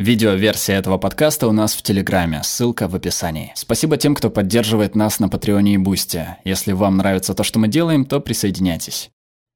Видеоверсия этого подкаста у нас в Телеграме, ссылка в описании. Спасибо тем, кто поддерживает нас на Патреоне и Бусте. Если вам нравится то, что мы делаем, то присоединяйтесь.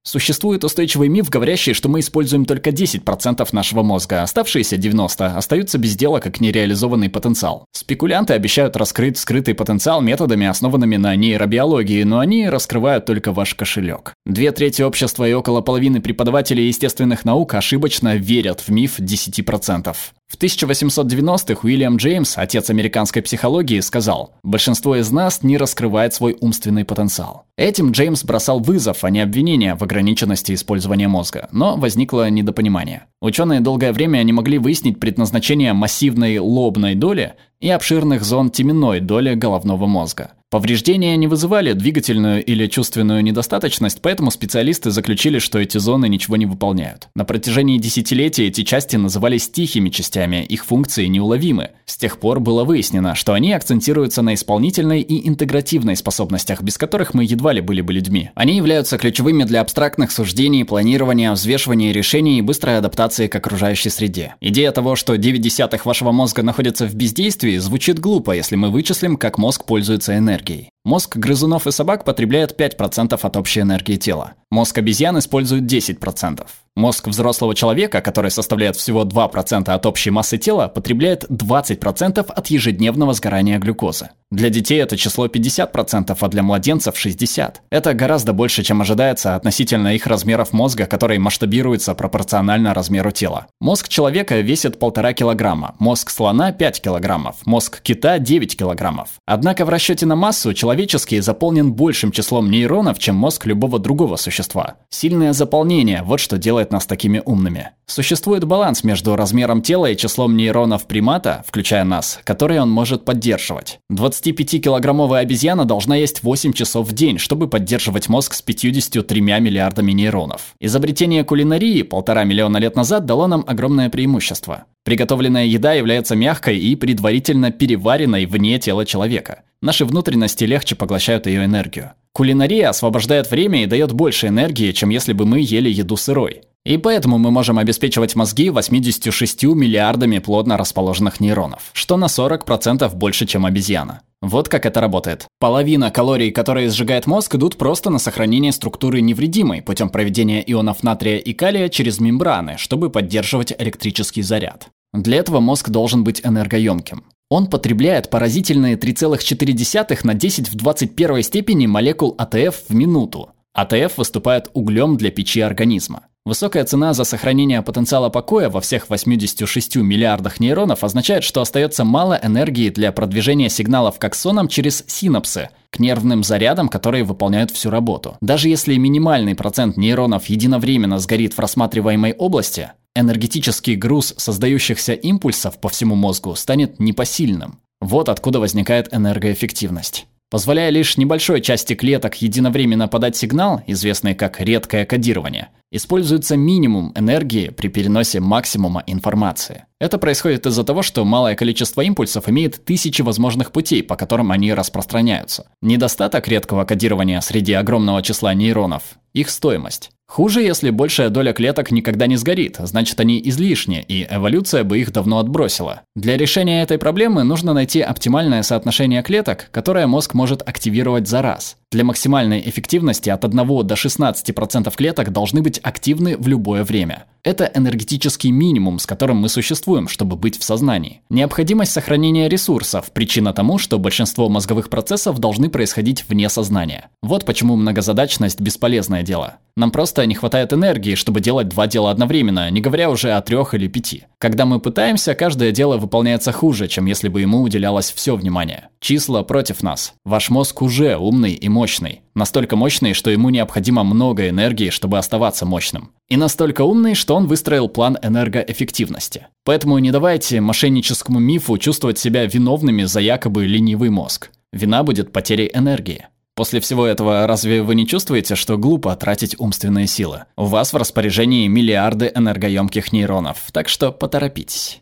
Существует устойчивый миф, говорящий, что мы используем только 10% нашего мозга, оставшиеся 90% остаются без дела как нереализованный потенциал. Спекулянты обещают раскрыть скрытый потенциал методами, основанными на нейробиологии, но они раскрывают только ваш кошелек. Две трети общества и около половины преподавателей естественных наук ошибочно верят в миф 10%. В 1890-х Уильям Джеймс, отец американской психологии, сказал, «Большинство из нас не раскрывает свой умственный потенциал». Этим Джеймс бросал вызов, а не обвинение в ограниченности использования мозга, но возникло недопонимание. Ученые долгое время не могли выяснить предназначение массивной лобной доли и обширных зон теменной доли головного мозга. Повреждения не вызывали двигательную или чувственную недостаточность, поэтому специалисты заключили, что эти зоны ничего не выполняют. На протяжении десятилетий эти части назывались тихими частями, их функции неуловимы. С тех пор было выяснено, что они акцентируются на исполнительной и интегративной способностях, без которых мы едва ли были бы людьми. Они являются ключевыми для абстрактных суждений, планирования, взвешивания решений и быстрой адаптации к окружающей среде. Идея того, что 9 десятых вашего мозга находится в бездействии, звучит глупо, если мы вычислим, как мозг пользуется энергией. Мозг грызунов и собак потребляет 5% от общей энергии тела. Мозг обезьян использует 10%. Мозг взрослого человека, который составляет всего 2% от общей массы тела, потребляет 20% от ежедневного сгорания глюкозы. Для детей это число 50%, а для младенцев 60%. Это гораздо больше, чем ожидается относительно их размеров мозга, который масштабируется пропорционально размеру тела. Мозг человека весит 1,5 килограмма, мозг слона 5 килограммов, мозг кита 9 килограммов. Однако в расчете на массу человеческий заполнен большим числом нейронов, чем мозг любого другого существа. Сильное заполнение – вот что делает нас такими умными. Существует баланс между размером тела и числом нейронов примата, включая нас, которые он может поддерживать. 25-килограммовая обезьяна должна есть 8 часов в день, чтобы поддерживать мозг с 53 миллиардами нейронов. Изобретение кулинарии полтора миллиона лет назад дало нам огромное преимущество. Приготовленная еда является мягкой и предварительно переваренной вне тела человека. Наши внутренности легче поглощают ее энергию. Кулинария освобождает время и дает больше энергии, чем если бы мы ели еду сырой. И поэтому мы можем обеспечивать мозги 86 миллиардами плотно расположенных нейронов, что на 40% больше, чем обезьяна. Вот как это работает. Половина калорий, которые сжигает мозг, идут просто на сохранение структуры невредимой путем проведения ионов натрия и калия через мембраны, чтобы поддерживать электрический заряд. Для этого мозг должен быть энергоемким. Он потребляет поразительные 3,4 на 10 в 21 степени молекул АТФ в минуту. АТФ выступает углем для печи организма. Высокая цена за сохранение потенциала покоя во всех 86 миллиардах нейронов означает, что остается мало энергии для продвижения сигналов к аксонам через синапсы, к нервным зарядам, которые выполняют всю работу. Даже если минимальный процент нейронов единовременно сгорит в рассматриваемой области, энергетический груз создающихся импульсов по всему мозгу станет непосильным. Вот откуда возникает энергоэффективность. Позволяя лишь небольшой части клеток единовременно подать сигнал, известный как редкое кодирование, используется минимум энергии при переносе максимума информации. Это происходит из-за того, что малое количество импульсов имеет тысячи возможных путей, по которым они распространяются. Недостаток редкого кодирования среди огромного числа нейронов – их стоимость. Хуже, если большая доля клеток никогда не сгорит, значит они излишни, и эволюция бы их давно отбросила. Для решения этой проблемы нужно найти оптимальное соотношение клеток, которое мозг может активировать за раз. Для максимальной эффективности от 1 до 16% клеток должны быть активны в любое время. Это энергетический минимум, с которым мы существуем, чтобы быть в сознании. Необходимость сохранения ресурсов – причина тому, что большинство мозговых процессов должны происходить вне сознания. Вот почему многозадачность – бесполезное дело. Нам просто не хватает энергии, чтобы делать два дела одновременно, не говоря уже о трех или пяти. Когда мы пытаемся, каждое дело выполняется хуже, чем если бы ему уделялось все внимание. Числа против нас. Ваш мозг уже умный и мощный. Настолько мощный, что ему необходимо много энергии, чтобы оставаться мощным. И настолько умный, что он выстроил план энергоэффективности. Поэтому не давайте мошенническому мифу чувствовать себя виновными за якобы ленивый мозг. Вина будет потерей энергии. После всего этого разве вы не чувствуете, что глупо тратить умственные силы? У вас в распоряжении миллиарды энергоемких нейронов, так что поторопитесь.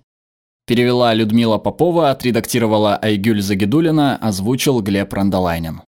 Перевела Людмила Попова, отредактировала Айгюль Загидулина, озвучил Глеб Рандолайнин.